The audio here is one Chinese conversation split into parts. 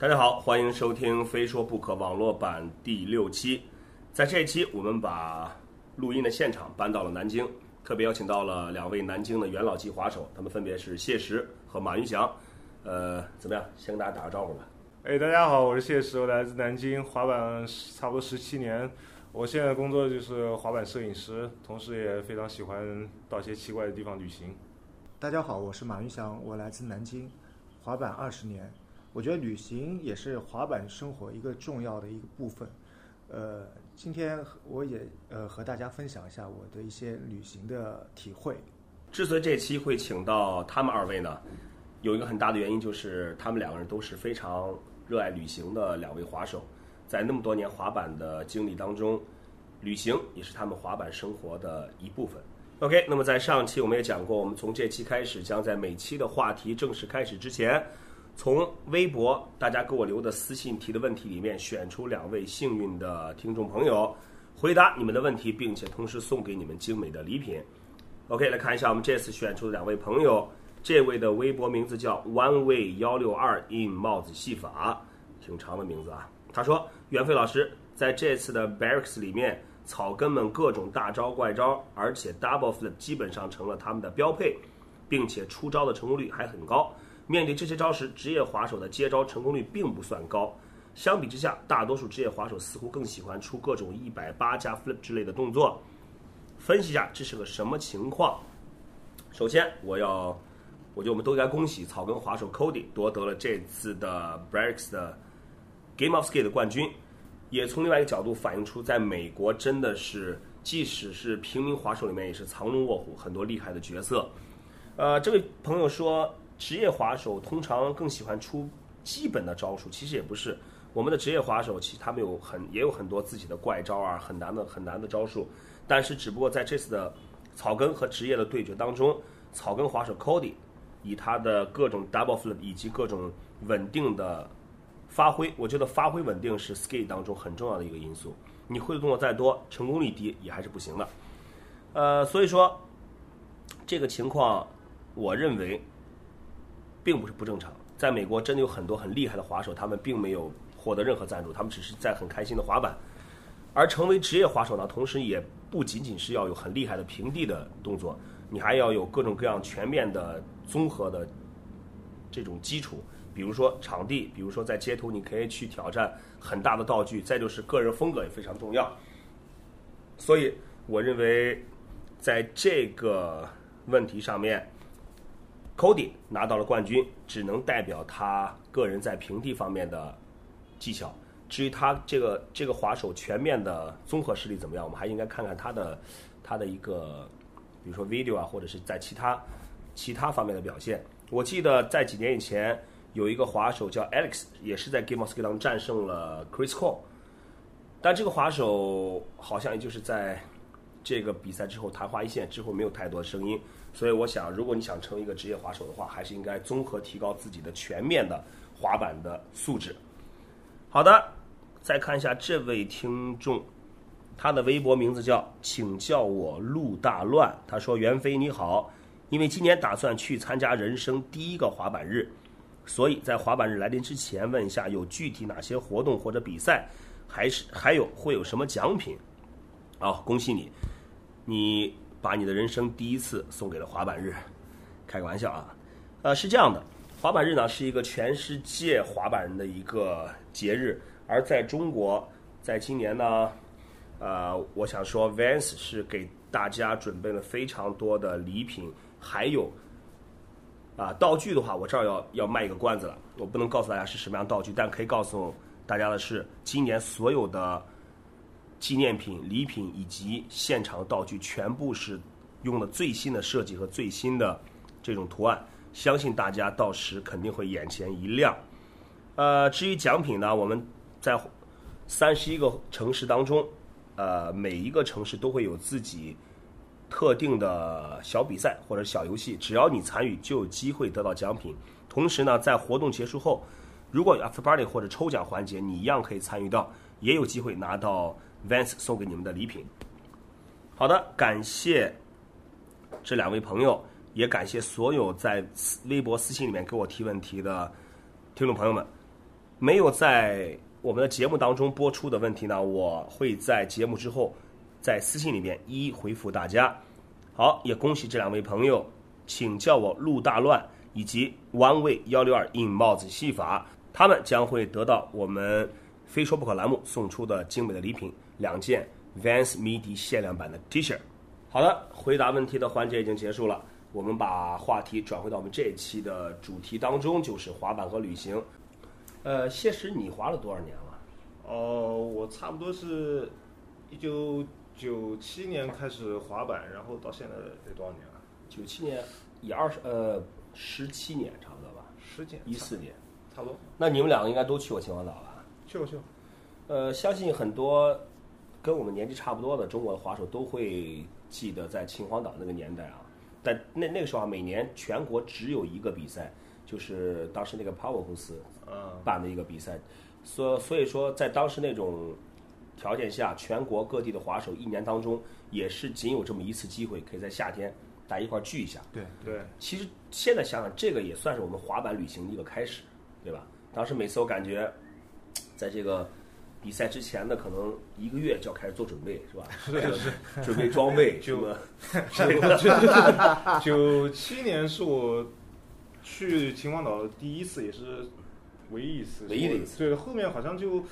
大家好，欢迎收听《非说不可》网络版第六期。在这一期，我们把录音的现场搬到了南京，特别邀请到了两位南京的元老级滑手，他们分别是谢石和马云祥。呃，怎么样？先跟大家打个招呼吧。哎，大家好，我是谢石，我来自南京，滑板差不多十七年。我现在工作就是滑板摄影师，同时也非常喜欢到一些奇怪的地方旅行。大家好，我是马云祥，我来自南京，滑板二十年。我觉得旅行也是滑板生活一个重要的一个部分。呃，今天我也呃和大家分享一下我的一些旅行的体会。之所以这期会请到他们二位呢，有一个很大的原因就是他们两个人都是非常热爱旅行的两位滑手，在那么多年滑板的经历当中，旅行也是他们滑板生活的一部分。OK，那么在上期我们也讲过，我们从这期开始将在每期的话题正式开始之前。从微博大家给我留的私信提的问题里面选出两位幸运的听众朋友，回答你们的问题，并且同时送给你们精美的礼品。OK，来看一下我们这次选出的两位朋友，这位的微博名字叫 One Way 幺六二 in 帽子戏法，挺长的名字啊。他说：“袁飞老师在这次的 Barracks 里面，草根们各种大招怪招，而且 Double Flip 基本上成了他们的标配，并且出招的成功率还很高。”面对这些招时，职业滑手的接招成功率并不算高。相比之下，大多数职业滑手似乎更喜欢出各种一百八加 flip 之类的动作。分析一下这是个什么情况？首先，我要，我觉得我们都应该恭喜草根滑手 Cody 夺得了这次的 Breaks 的 Game of Skate 的冠军，也从另外一个角度反映出，在美国真的是，即使是平民滑手里面也是藏龙卧虎，很多厉害的角色。呃，这位朋友说。职业滑手通常更喜欢出基本的招数，其实也不是。我们的职业滑手其实他们有很也有很多自己的怪招啊，很难的很难的招数。但是只不过在这次的草根和职业的对决当中，草根滑手 Cody 以他的各种 double flip 以及各种稳定的发挥，我觉得发挥稳定是 skate 当中很重要的一个因素。你会的动作再多，成功率低也还是不行的。呃，所以说这个情况，我认为。并不是不正常，在美国真的有很多很厉害的滑手，他们并没有获得任何赞助，他们只是在很开心的滑板。而成为职业滑手呢，同时也不仅仅是要有很厉害的平地的动作，你还要有各种各样全面的综合的这种基础，比如说场地，比如说在街头你可以去挑战很大的道具，再就是个人风格也非常重要。所以我认为，在这个问题上面。Cody 拿到了冠军，只能代表他个人在平地方面的技巧。至于他这个这个滑手全面的综合实力怎么样，我们还应该看看他的他的一个，比如说 video 啊，或者是在其他其他方面的表现。我记得在几年以前有一个滑手叫 Alex，也是在 Game of Skill 当战胜了 Chris Cole，但这个滑手好像也就是在这个比赛之后昙花一现之后没有太多的声音。所以我想，如果你想成为一个职业滑手的话，还是应该综合提高自己的全面的滑板的素质。好的，再看一下这位听众，他的微博名字叫“请叫我陆大乱”。他说：“袁飞你好，因为今年打算去参加人生第一个滑板日，所以在滑板日来临之前问一下，有具体哪些活动或者比赛，还是还有会有什么奖品？好，恭喜你，你。”把你的人生第一次送给了滑板日，开个玩笑啊，呃，是这样的，滑板日呢是一个全世界滑板人的一个节日，而在中国，在今年呢，呃，我想说，Vans 是给大家准备了非常多的礼品，还有啊道具的话，我这儿要要卖一个关子了，我不能告诉大家是什么样道具，但可以告诉大家的是，今年所有的。纪念品、礼品以及现场道具全部是用了最新的设计和最新的这种图案，相信大家到时肯定会眼前一亮。呃，至于奖品呢，我们在三十一个城市当中，呃，每一个城市都会有自己特定的小比赛或者小游戏，只要你参与，就有机会得到奖品。同时呢，在活动结束后，如果有 after party 或者抽奖环节，你一样可以参与到，也有机会拿到。Vans 送给你们的礼品。好的，感谢这两位朋友，也感谢所有在微博私信里面给我提问题的听众朋友们。没有在我们的节目当中播出的问题呢，我会在节目之后在私信里面一一回复大家。好，也恭喜这两位朋友，请叫我陆大乱以及 One Way 幺六二印帽子戏法，他们将会得到我们非说不可栏目送出的精美的礼品，两件 Vans 迷笛限量版的 T 恤。好的，回答问题的环节已经结束了，我们把话题转回到我们这一期的主题当中，就是滑板和旅行。呃，谢石，你滑了多少年了？哦，我差不多是一九九七年开始滑板，然后到现在得多少年了？九七年，也二十呃十七年差不多吧，十几年，一四年。差不多。那你们两个应该都去过秦皇岛吧？去过去过。呃，相信很多跟我们年纪差不多的中国的滑手都会记得在秦皇岛那个年代啊。但那那个时候啊，每年全国只有一个比赛，就是当时那个 Power 公司嗯，办的一个比赛，所所以说在当时那种条件下，全国各地的滑手一年当中也是仅有这么一次机会，可以在夏天大家一块儿聚一下。对，对，其实现在想想，这个也算是我们滑板旅行的一个开始，对吧？当时每次我感觉，在这个比赛之前的可能一个月就要开始做准备，是吧？是是准备装备，什就么九七年是我去秦皇岛第一次，也是唯一一次。唯一的一次对，后面好像就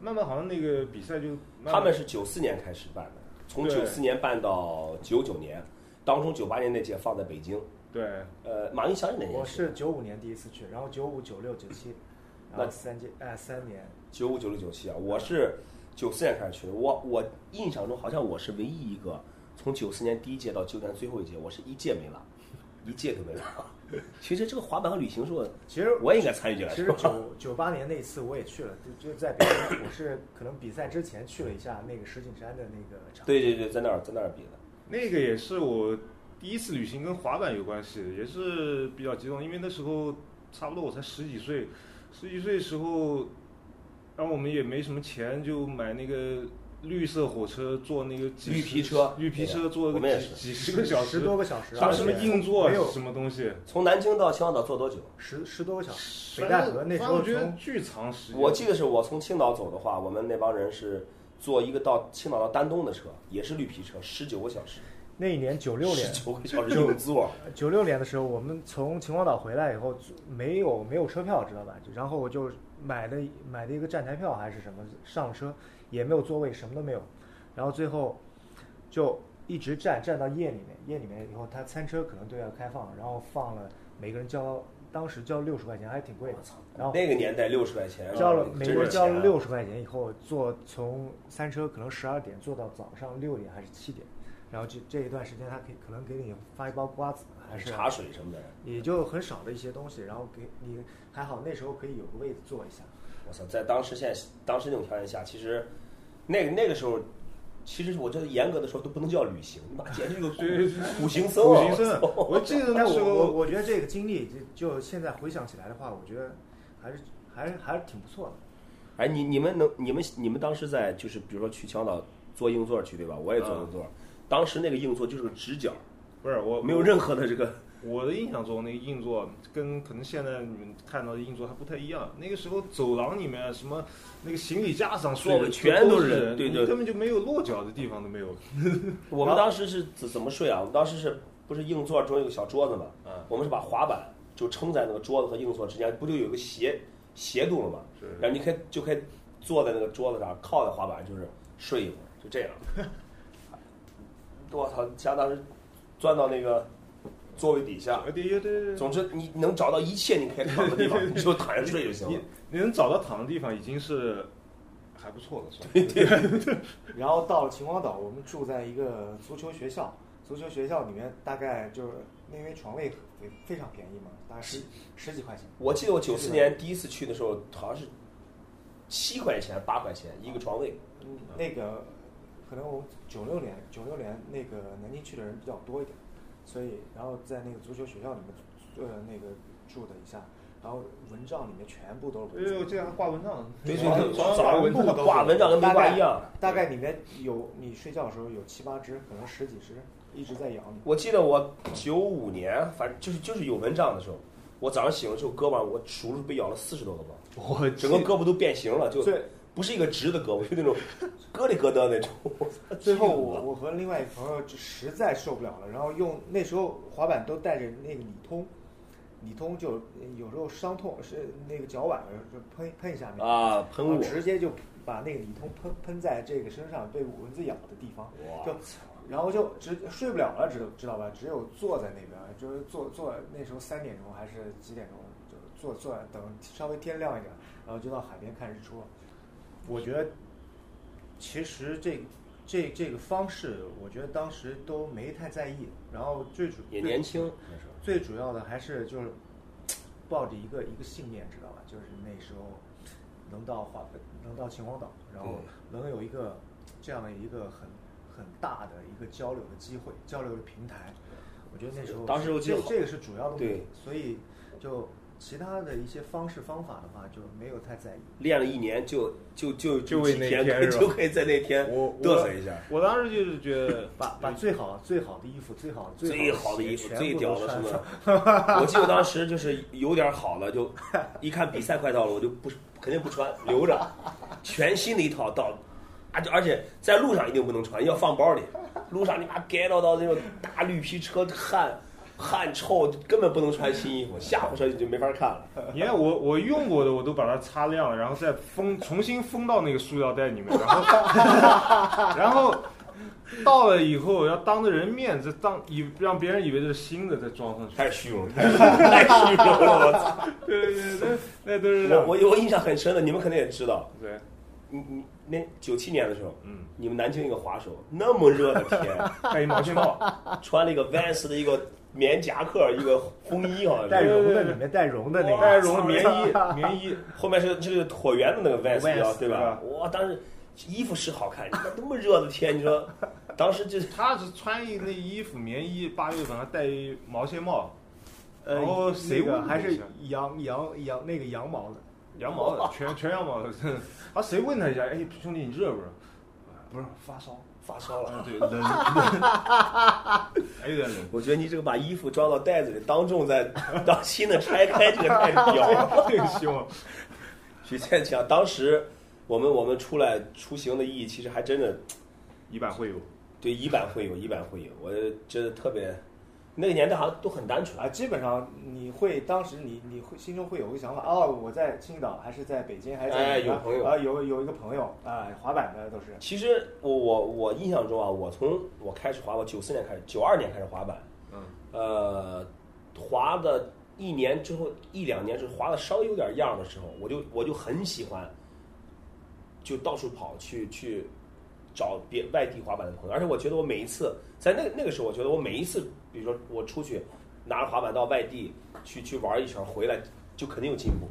慢慢好像那个比赛就慢慢他们是九四年开始办的，从对九四年办到九九年，当中九八年那届放在北京。对呃，马云祥是哪年？我是九五年第一次去，然后九五、九六、九七，然那三届哎三年，九五、九六、九七啊，我是九四年开始去的。我我印象中好像我是唯一一个从九四年第一届到九年最后一届，我是一届没了，一届都没了。其实这个滑板和旅行是我，其实我也应该参与进来。其实九九八年那次我也去了，就就在北京，我是可能比赛之前去了一下那个石景山的那个场。对对对，在那儿在那儿比的。那个也是我第一次旅行，跟滑板有关系，也是比较激动，因为那时候差不多我才十几岁，十几岁时候，然后我们也没什么钱，就买那个绿色火车，坐那个几绿皮车。绿皮车坐个我们也是。几几十个小时，十多个小时，什么什么硬座没有什么东西，从南京到秦皇岛坐多久？十十多个小时。北戴河那时候巨长时间。我记得是我从青岛走的话，我们那帮人是坐一个到青岛到丹东的车，也是绿皮车，十九个小时，那一年九六年，十九个小时硬座。九六年的时候，我们从秦皇岛回来以后，没有没有车票，知道吧？然后我就买的买的一个站台票还是什么，上车也没有座位，什么都没有。然后最后就一直站站到夜里面，夜里面以后，他餐车可能都要开放，然后放了每个人交，当时交六十块钱，还挺贵的。然后那个年代六十块钱啊，交了每个人交了六十块钱以后，坐从餐车可能十二点坐到早上六点还是七点，然后这这一段时间他可以可能给你发一包瓜子还是茶水什么的。也就很少的一些东西，然后给你还好那时候可以有个位子坐一下。我操，在当时现在当时那种条件下，其实那个那个时候，其实我觉得严格的说都不能叫旅行，你妈简直就 是苦行 僧啊。苦行僧我记得 那但时候我我我觉得这个经历就就现在回想起来的话，我觉得还是还是还是挺不错的。哎，你你们能你们你们当时在就是比如说去青岛坐硬座去对吧？我也坐硬座，当时那个硬座就是个直角，不是我没有任何的这个。我的印象中，那个硬座跟可能现在你们看到的硬座还不太一样。那个时候走廊里面什么那个行李架上坐的对全都是人，人对对你根本就没有落脚的地方都没有。我们当时是怎怎么睡啊？我们当时是不是硬座中有个小桌子嘛？嗯我们是把滑板就撑在那个桌子和硬座之间，不就有个斜斜度了嘛？是然后你可以就可以坐在那个桌子上，靠在滑板就是睡一会儿，就这样。我操！相当时钻到那个座位底下，呃对对对对，总之你能找到一切你可以躺的地方，你就躺下睡就行你了。你能找到躺的地方已经是还不错了，是吧？然后到了秦皇岛，我们住在一个足球学校，足球学校里面大概就是因为床位非非常便宜嘛，大概十十几块钱。我记得我九四年第一次去的时候，好像是七块钱、八块钱一个床位。嗯，那个可能我九六年九六年那个南京去的人比较多一点，所以然后在那个足球学校里面呃那个住的一下，然后蚊帐里面全部都是。这样挂蚊帐，对对床对，早上蚊帐挂蚊帐跟没挂一样。大概里面有你睡觉的时候有七八只，可能十几只一直在咬你。我记得我九五年，反正就是就是有蚊帐的时候，我早上醒了之后，胳膊上我数了被咬了四十多个包，我整个胳膊都变形了，就最不是一个直的胳膊，就那种咯里咯噔那种。最后我我和另外一个朋友就实在受不了了，然后用那时候滑板都带着那个理通，理通就有时候伤痛是那个脚崴了就喷喷一下那个啊，喷雾，直接就把那个理通喷喷在这个身上被蚊子咬的地方，就然后就直睡不了了，知道知道吧？只有坐在那边，就是坐坐那时候三点钟还是几点钟，就坐坐等稍微天亮一点，然后就到海边看日出了。我觉得其实这这这个方式，我觉得当时都没太在意，然后最主也年轻。最主要的还是就是抱着一个一个信念，知道吧？就是那时候能到华能到秦皇岛，然后能有一个这样的一个很很大的一个交流的机会、交流的平台。我觉得那时候当时我记得这这个是主要的目的，所以就其他的一些方式方法的话就没有太在意。练了一年就就就就为那几天天就可以在那天我嘚瑟一下。我当时就是觉得把 把最好最好的衣服、最好最好好的衣服、最屌的什上。么？我记得当时就是有点好了，就一看比赛快到了，我就不肯定不穿，留着，全新的一套到，啊就而且在路上一定不能穿，要放包里。路上你妈盖到到那种大绿皮车汗汗臭，根本不能穿新衣服，下火车就没法看了。你看我我用过的我都把它擦亮了，然后再封重新封到那个塑料袋里面，然后 然后到了以后要当着人面再当以让别人以为这是新的再装上去。太虚荣了，太太虚荣了！我操！对对对对，那都是我我我印象很深的，你们肯定也知道，对，你你那九七年的时候，嗯，你们南京一个滑手，那么热的天，戴一毛线帽，穿了一个 Vans 的一个棉夹克，一个风衣好像带，绒的里面带绒的那个，带绒的棉衣 棉衣，后面是这个椭圆的那个知道对吧？哇，当时衣服是好看，你看那么热的天，你说 当时就是他是穿一那衣服棉衣，八月份还戴一毛线帽，呃，然后谁那个还是羊羊羊那个羊毛的，羊毛的，全全羊毛的。啊，谁问他一下？哎，兄弟，你热不热？不是发烧。发烧了。啊，对，冷，还有点冷。我觉得你这个把衣服装到袋子里，当众在 当新的拆开，这个太 屌了。这个希望。许现讲，当时我们我们出来出行的意义，其实还真的一版会有，对一版会有，一版会有，我真的特别，那个年代好像都很单纯啊，基本上你会当时你你会心中会有个想法，哦，我在青岛还是在北京还是在有朋友啊，有有一个朋友啊，滑板的都是，其实我我我印象中啊，我从我开始滑，我九四年开始，九二年开始滑板，嗯，呃，滑的一年之后一两年之后滑的稍微有点样的时候，我就我就很喜欢，就到处跑去去找别外地滑板的朋友，而且我觉得我每一次在那那个时候，我觉得我每一次，比如说我出去拿着滑板到外地去去玩一圈回来，就肯定有进步，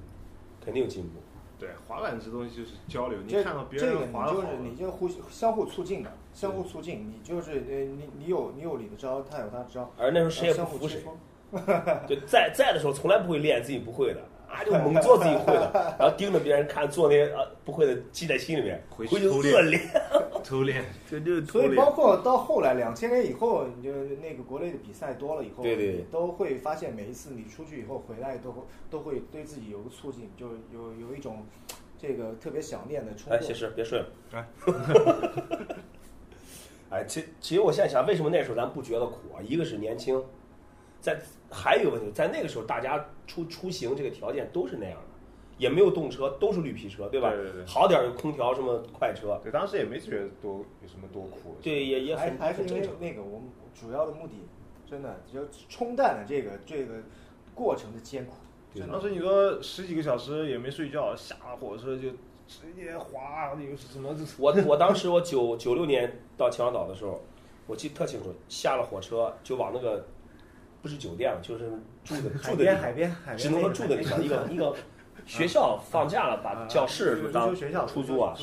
肯定有进步。对，滑板这东西就是交流，你这看到别人滑的好你就是，你就互相互促进的，相互促进，你就是呃你你有你有你的招，他有他的招，而那时候谁也相不服谁。就在在的时候从来不会练自己不会的啊，就猛做自己会的，然后盯着别人看做那些啊不会的记在心里面，回回去去偷练恶练，偷练。这就是所以包括到后来两千年以后，你就那个国内的比赛多了以后，对对你都会发现每一次你出去以后回来都会都会对自己有个促进，就有有一种这个特别想念的冲哎，动。谢师别睡了。哎哎，其其实我现在想，为什么那时候咱不觉得苦啊？一个是年轻，在还有一个问题，在那个时候大家出出行这个条件都是那样的，也没有动车，都是绿皮车，对吧？对对对好点儿有空调什么快车，对，当时也没觉得多有什么多苦。对，也也还还是因。为那个我们主要的目的，真的就冲淡了这个这个过程的艰苦。对当时你说十几个小时也没睡觉，下了火车就直接滑，那个是什么？我我当时我九九六年到秦皇岛的时候，我记得特清楚，下了火车就往那个不是酒店了，就是住的 住的地方，海边海边，只能说住的地方，一个 一个学校放假了，把教室足当学校出租啊，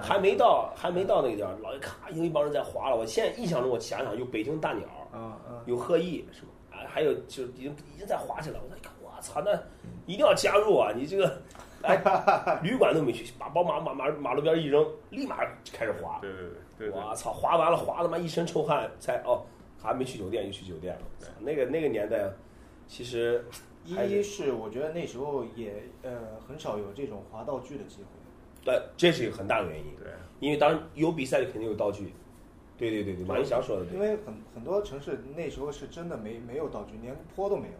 还没到还没到那个地儿，老一咔有一帮人在划了。我现在印象中，我想想有北京大鸟，啊啊，有鹤翼是吧？啊，还有就是已经已经在划起来了。我一看，我操，那一定要加入啊！你这个，哎，旅馆都没去，把宝马马马马路边一扔，立马就开始滑。对对对对对。我操，滑完了，滑他妈一身臭汗，才哦，还没去酒店，就去酒店了。那个那个年代，其实还一是我觉得那时候也呃很少有这种滑道具的机会。对，这是一个很大的原因，对，因为当然有比赛就肯定有道具。对对对对，马云祥说的对。因为很很多城市那时候是真的没没有道具，连坡都没有，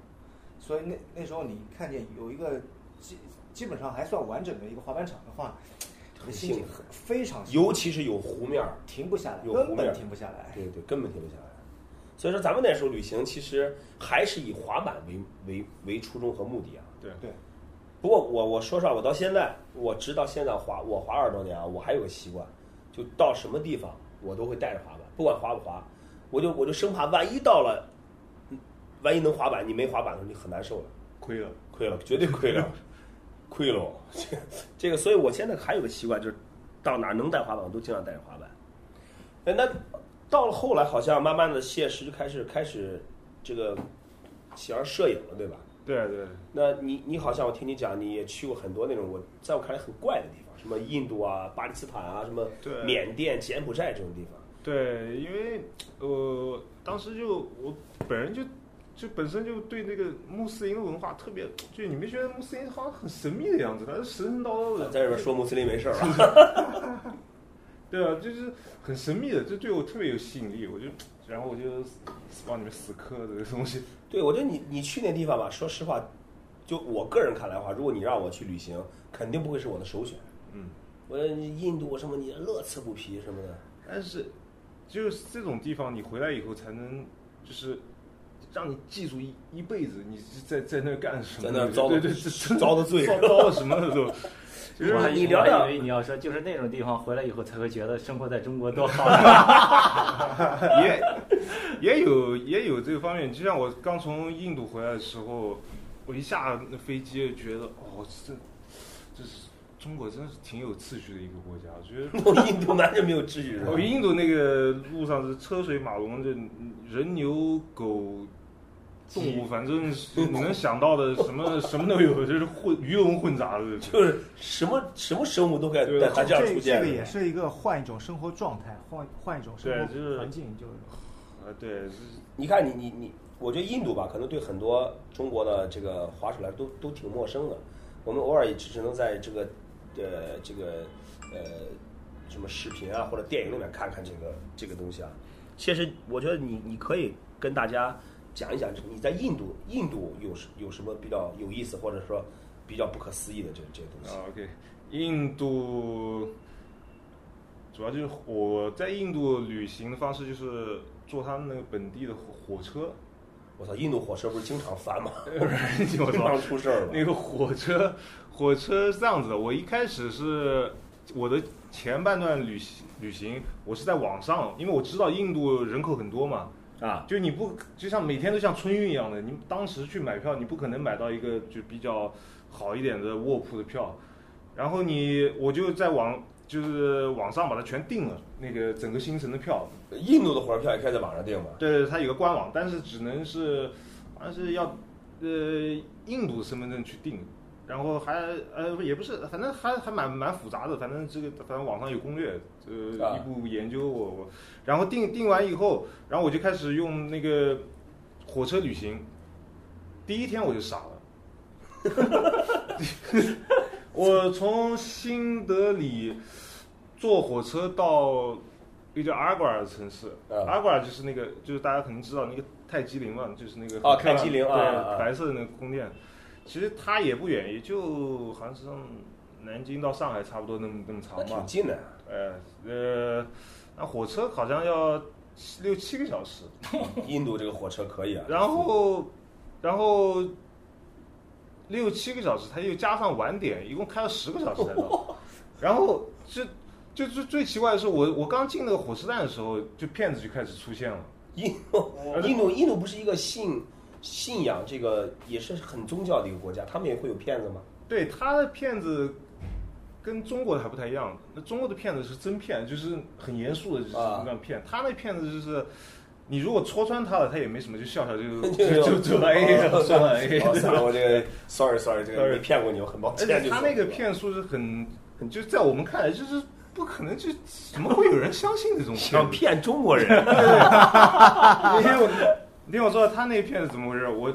所以那那时候你看见有一个基基本上还算完整的一个滑板场的话，很心情幸福很非常幸福尤其是有湖面儿，停不下来，有湖根本停不下来。对对，根本停不下来。所以说，咱们那时候旅行其实还是以滑板为为为初衷和目的啊。对对，不过我我说实话，我到现在，我直到现在滑我滑二十多年啊，我还有个习惯，就到什么地方我都会带着滑板，不管滑不滑，我就我就生怕万一到了，嗯万一能滑板，你没滑板的时候你很难受了，亏了。亏了，绝对亏了，亏了。这个这个，所以我现在还有个习惯，就是到哪儿能带滑板，我都尽量带着滑板。哎，那到了后来，好像慢慢的谢师就开始开始这个喜欢摄影了，对吧？对对那你你好像我听你讲，你也去过很多那种我在我看来很怪的地方，什么印度啊、巴基斯坦啊、什么缅甸、柬埔寨这种地方。对，因为呃，当时就我本人就就本身就对那个穆斯林文化特别，就你没觉得穆斯林好像很神秘的样子，他是神神叨叨的，在这边说穆斯林没事儿吧？对啊，就是很神秘的，这对我特别有吸引力，我就然后我就往里面死磕这个东西。对，我觉得你你去那地方吧，说实话，就我个人看来的话，如果你让我去旅行，肯定不会是我的首选。嗯，我印度什么你乐此不疲什么的，但是就是这种地方，你回来以后才能就是。让你记住一一辈子，你是在在那干什么？在那遭的对对对，遭的罪 遭遭了什么的都。就是你聊聊我还以为你要说就是那种地方回来以后才会觉得生活在中国多好。也也有也有这个方面，就像我刚从印度回来的时候，我一下那飞机就觉得，哦，这这是中国真是挺有秩序的一个国家，我觉得。印度完全没有秩序我？印度那个路上是车水马龙，这人牛狗动物，反正是你能想到的什么 什么都有，就是混鱼龙混杂的。就是什么什么生物都该对在它这样出现。这个也是一个换一种生活状态，换换一种生对就是活环境，就是啊，对，你看你你你，我觉得印度吧，可能对很多中国的这个滑手来都都挺陌生的。我们偶尔也只只能在这个呃这个呃什么视频啊或者电影里面看看这个这个东西啊。其实我觉得你你可以跟大家讲一讲，你在印度印度有什有什么比较有意思或者说比较不可思议的这这些东西。啊，OK，印度主要就是我在印度旅行的方式就是坐他们那个本地的火火车，我操，印度火车不是经常翻吗？我 经常出事儿吗？那个火车，火车是这样子的。我一开始是我的前半段旅行旅行，我是在网上，因为我知道印度人口很多嘛，啊，就你不就像每天都像春运一样的，你当时去买票，你不可能买到一个就比较好一点的卧铺的票，然后你我就在网就是网上把它全订了，那个整个行程的票，印度的火车票也可以在网上订吗？对，它有个官网，但是只能是好像是要呃印度身份证去订，然后还呃也不是，反正还还蛮蛮复杂的，反正这个反正网上有攻略，呃啊一步研究我我，然后定定完以后，然后我就开始用那个火车旅行，第一天我就傻了，我从新德里坐火车到一个叫阿瓜尔的城市，啊阿瓜尔就是那个就是大家肯定知道那个泰姬陵嘛，就是那个哦泰姬陵啊。白色的那个宫殿，其实它也不远，也就好像是从南京到上海差不多那么那么长吧挺，近的。呃呃，那火车好像要七六七个小时，印度这个火车可以啊。然后，然后六七个小时，它又加上晚点，一共开了十个小时才到。然后这就最最奇怪的是，我我刚进那个火车站的时候，就骗子就开始出现了。印度，印度，印度不是一个信信仰这个也是很宗教的一个国家，他们也会有骗子吗？对他的骗子跟中国的还不太一样，那中国的骗子是真骗，就是很严肃的，就是啊那样骗。他那骗子就是。你如果戳穿他了，他也没什么，就笑笑 就就就就走了 A 了，算了算了，我这个 sorry sorry，这个骗过你，我很抱歉。他那个骗术是很很，就在我们看来就是不可能，就怎么会有人相信这种想骗中国人，你听我，说，他那个骗子怎么回事？我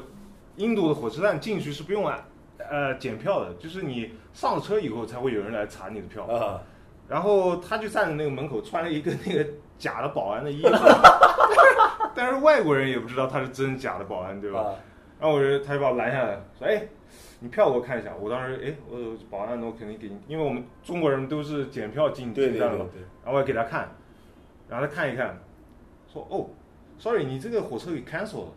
印度的火车站进去是不用按呃检票的，就是你上了车以后才会有人来查你的票。啊，然后他就站在那个门口，穿了一个那个假的保安的衣服，但是外国人也不知道他是真假的保安，对吧？啊然后我就他就把我拦下来，说：“哎，你票给我看一下。”我当时哎，我保安，那我肯定给你，因为我们中国人都是检票进对进站的嘛。对对对，然后我也给他看，然后他看一看，说：“哦，sorry，你这个火车给 cancel 了。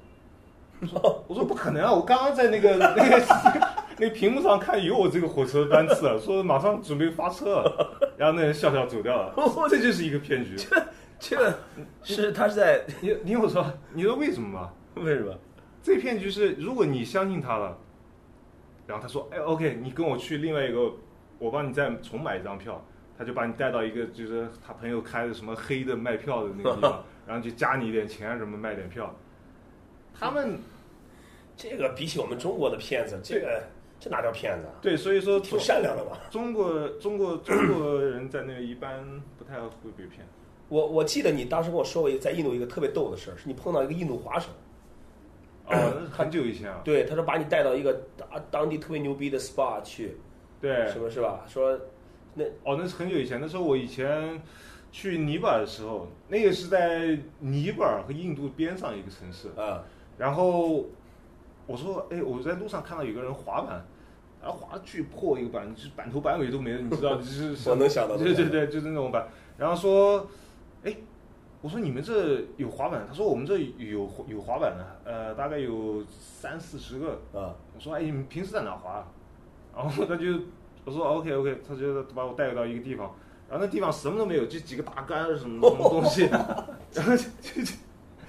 ”我说：“我说不可能啊，我刚刚在那个 那个 那个屏幕上看有我这个火车班次啊，说马上准备发车了。”然后那人笑笑走掉了，这就是一个骗局。这个是他是在你你我说，你说为什么吗？为什么？这骗局是，如果你相信他了，然后他说，哎，OK，你跟我去另外一个，我帮你再重买一张票，他就把你带到一个就是他朋友开的什么黑的卖票的那个地方，然后就加你一点钱什么卖点票。他们这个比起我们中国的骗子，这个这哪叫骗子啊？对，所以说挺善良的嘛。中国中国中国人在那边一般不太会被骗。我我记得你当时跟我说过一个在印度一个特别逗的事儿，是你碰到一个印度滑手，哦，那 是很久以前啊。对，他说把你带到一个当当地特别牛逼的 SPA 去，对，什么是吧？说那哦，那是很久以前，那时候我以前去尼泊尔的时候，那个是在尼泊尔和印度边上一个城市。啊，然后我说，哎，我在路上看到有个人滑板，然后滑得巨破一个板，就是板头板尾都没了，你知道，就是 我能想到 对对对，就是那种板。然后说，哎，我说你们这有滑板？他说我们这有有滑板的，呃，大概有三四十个。啊，我说，哎，你们平时在哪滑？然后他就我说 OK OK，他就把我带到一个地方，然后那地方什么都没有，就几个大杆什么什 么东西，然后就就就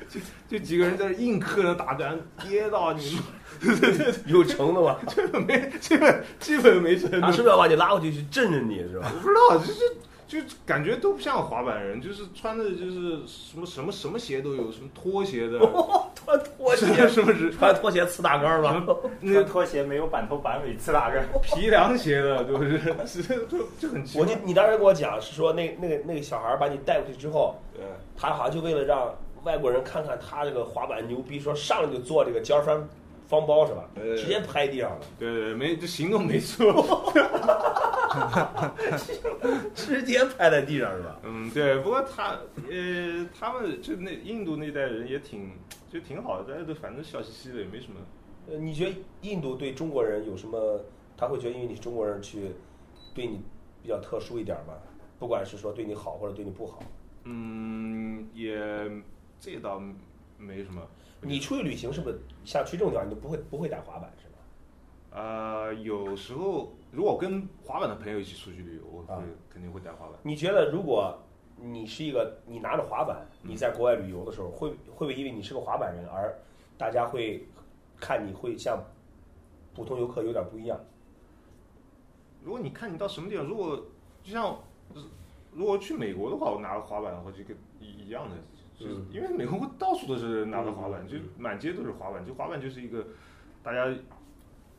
就就几个人在那硬磕着大杆，跌到你 有成的吗？这个没基本基本没成，他是不是要把你拉过去去震震你是吧？我不知道，就是就感觉都不像滑板人，就是穿的就是什么什么什么鞋都有，什么拖鞋的，穿拖鞋，是不是？穿拖鞋呲大杆儿吧？那个拖鞋没有板头板尾刺大根儿。皮凉鞋的，都是 是就就很奇怪我就。你当时跟我讲是说那那个那个小孩儿把你带过去之后，对。他好像就为了让外国人看看他这个滑板牛逼，说上来就做这个尖儿翻方包是吧？对直接拍地上了，对对，没这行动没错。直接拍在地上是吧？嗯，对。不过他呃，他们就那印度那代人也挺就挺好的，大家都反正笑嘻嘻的，也没什么。呃，你觉得印度对中国人有什么？他会觉得因为你是中国人去对你比较特殊一点吗？不管是说对你好或者对你不好，嗯，也这倒没什么。你出去旅行是不是像去这种地方你都不会不会带滑板是吧？呃，有时候如果跟滑板的朋友一起出去旅游，我会、啊肯定会带滑板。你觉得如果你是一个你拿着滑板，你在国外旅游的时候，会会不会因为你是个滑板人而大家会看你会像普通游客有点不一样？如果你看你到什么地方，如果就像如果去美国的话，我拿个滑板的话，就跟一一样的，就是嗯因为美国到处都是拿着滑板，嗯就满街都是滑板，就滑板就是一个大家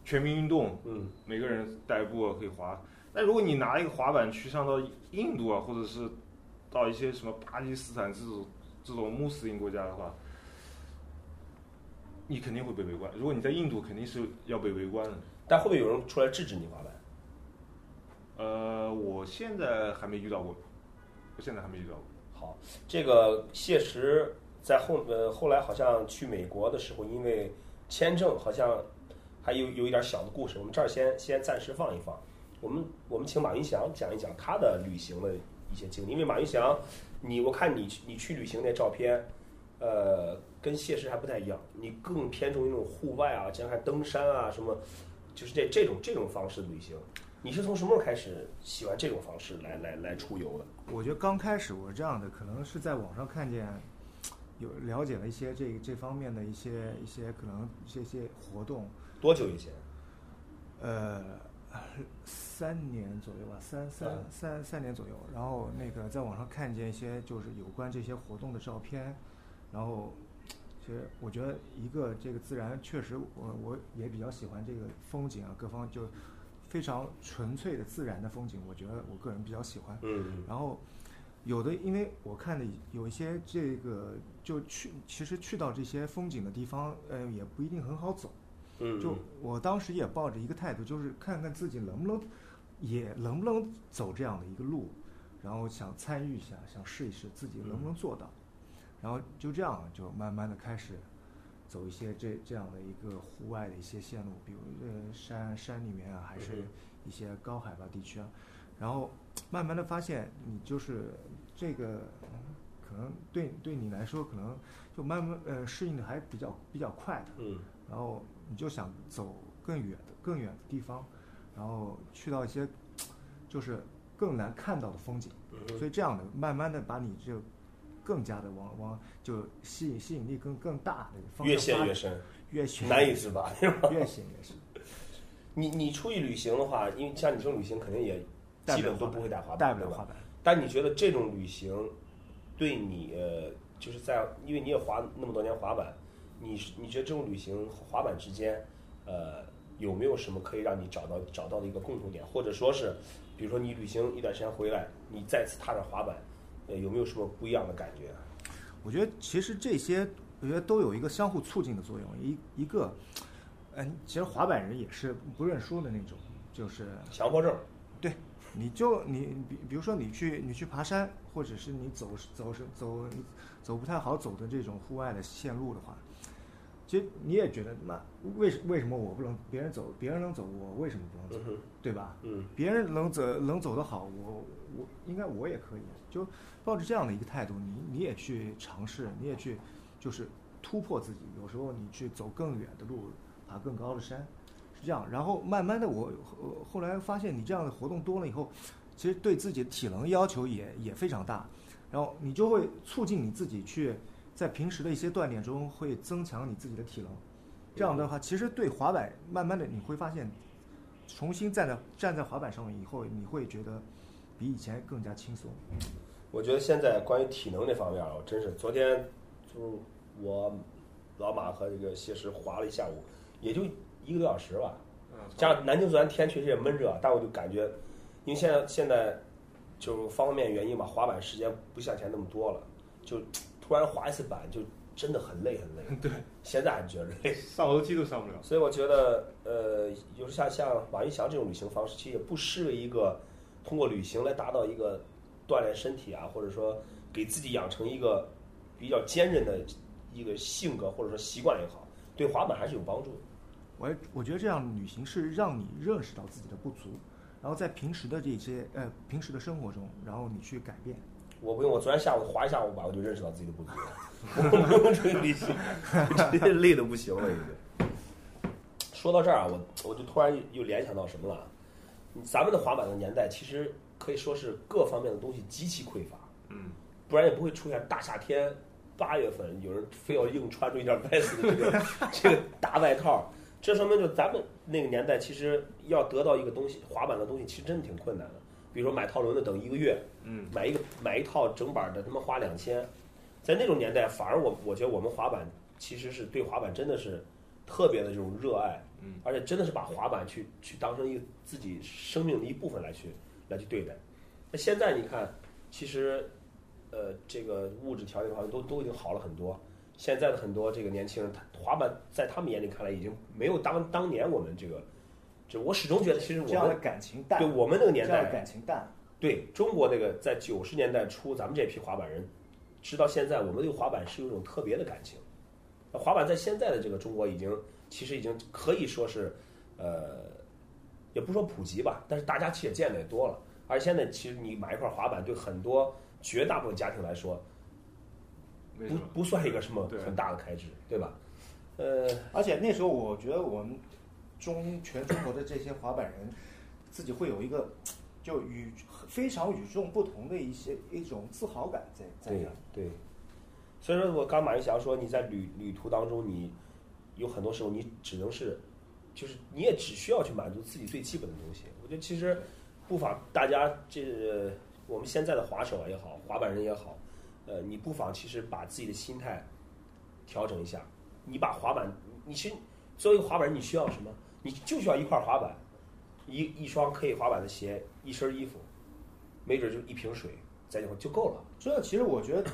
全民运动，嗯，每个人带一部可以滑。但如果你拿一个滑板去上到印度啊，或者是到一些什么巴基斯坦这种这种穆斯林国家的话，你肯定会被围观。如果你在印度，肯定是要被围观的。但会不会有人出来制止你滑板？呃，我现在还没遇到过，我现在还没遇到过。好，这个谢石在后呃后来好像去美国的时候，因为签证好像还有有一点小的故事，我们这儿先先暂时放一放。我们我们请马云祥讲一讲他的旅行的一些经历，因为马云祥，你我看你你去旅行那照片，呃，跟谢石还不太一样，你更偏重于那种户外啊，像看登山啊什么，就是这这种这种方式的旅行。你是从什么时候开始喜欢这种方式来来来出游的？我觉得刚开始我是这样的，可能是在网上看见有了解了一些这这方面的一些一些可能这些活动，多久以前？呃，三年左右吧，三三嗯三三年左右。然后那个在网上看见一些就是有关这些活动的照片，然后其实我觉得一个这个自然确实我我也比较喜欢这个风景啊，各方就非常纯粹的自然的风景，我觉得我个人比较喜欢。嗯然后有的，因为我看的有一些这个就去，其实去到这些风景的地方，呃，也不一定很好走。嗯，就我当时也抱着一个态度，就是看看自己能不能，也能不能走这样的一个路，然后想参与一下，想试一试自己能不能做到，然后就这样就慢慢的开始走一些这这样的一个户外的一些线路，比如呃山山里面啊，还是嗯一些高海拔地区啊，然后慢慢的发现你就是这个。嗯可能对对你来说，可能就慢慢呃适应的还比较比较快的，嗯。然后你就想走更远的更远的地方，然后去到一些就是更难看到的风景，嗯所以这样的慢慢的把你就更加的往往就吸引吸引力更更大的越陷越深，越陷难以自拔？越陷越深。你你出去旅行的话，因为像你这种旅行，肯定也基本都不会带滑板，带不了滑板。但你觉得这种旅行对你呃，就是在因为你也滑那么多年滑板，你你觉得这种旅行和滑板之间，呃，有没有什么可以让你找到找到的一个共同点，或者说是，比如说你旅行一段时间回来，你再次踏上滑板，呃，有没有什么不一样的感觉？我觉得其实这些，我觉得都有一个相互促进的作用。一一个，嗯，其实滑板人也是不认输的那种，就是强迫症，对，你就你比比如说你去你去爬山，或者是你走走走走不太好走的这种户外的线路的话，其实你也觉得那为什为什么我不能别人走别人能走我为什么不能走，对吧？嗯别人能走能走得好，我我应该我也可以，就抱着这样的一个态度，你你也去尝试，你也去就是突破自己。有时候你去走更远的路，爬更高的山，是这样。然后慢慢的我，我后来发现你这样的活动多了以后，其实对自己的体能要求也也非常大，然后你就会促进你自己去在平时的一些锻炼中会增强你自己的体能。这样的话，其实对滑板慢慢的你会发现，重新站在站在滑板上面以后，你会觉得比以前更加轻松。我觉得现在关于体能这方面啊，我真是昨天就是我老马和这个谢师滑了一下午，也就一个多小时吧。嗯，加上南京昨天天确实也闷热，但我就感觉，因为现在现在就方方面面原因吧，滑板时间不像以前那么多了，就突然滑一次板就真的很累很累。对，现在还觉得累，上楼梯都上不了。所以我觉得呃，有时像像马云翔这种旅行方式，其实也不失为一个通过旅行来达到一个锻炼身体啊，或者说给自己养成一个比较坚韧的一个性格或者说习惯也好，对滑板还是有帮助的。我我觉得这样旅行是让你认识到自己的不足，然后在平时的这些呃平时的生活中，然后你去改变。我不用，我昨天下午滑一下午吧，我就认识到自己的不足了。我不用出去旅行，直接累的不行了已经。说到这儿啊，我我就突然又联想到什么了？咱们的滑板的年代，其实可以说是各方面的东西极其匮乏，嗯，不然也不会出现大夏天八月份有人非要硬穿出一件 vest 的这个 这个大外套。这说明就咱们那个年代，其实要得到一个东西，滑板的东西，其实真的挺困难的。比如说买套轮子等一个月，嗯，买一个买一套整板的，他妈花两千，在那种年代，反而我我觉得我们滑板其实是对滑板真的是特别的这种热爱，嗯，而且真的是把滑板去去当成一个自己生命的一部分来去来去对待。那现在你看，其实呃这个物质条件好像都都已经好了很多。现在的很多这个年轻人，他滑板在他们眼里看来已经没有当当年我们这个，就我始终觉得其实我这样的们感情淡，对我们那个年代感情淡。对中国那个在九十年代初，咱们这批滑板人，直到现在，我们对滑板是有一种特别的感情。那滑板在现在的这个中国已经，其实已经可以说是，呃，也不说普及吧，但是大家其实也见的也多了。而现在其实你买一块滑板，对很多绝大部分家庭来说，不。不算一个什么很大的开支，对吧？呃，而且那时候我觉得我们中全中国的这些滑板人，自己会有一个就与非常与众不同的一些一种自豪感在在对这儿。对，所以说我刚马云祥说你在旅旅途当中，你有很多时候你只能是，就是你也只需要去满足自己最基本的东西。我觉得其实不妨大家这我们现在的滑手也好，滑板人也好，呃，你不妨其实把自己的心态调整一下。你把滑板，你其实作为一个滑板人，你需要什么？你就需要一块滑板，一一双可以滑板的鞋，一身衣服，没准就一瓶水，在这块就够了。这其实我觉得，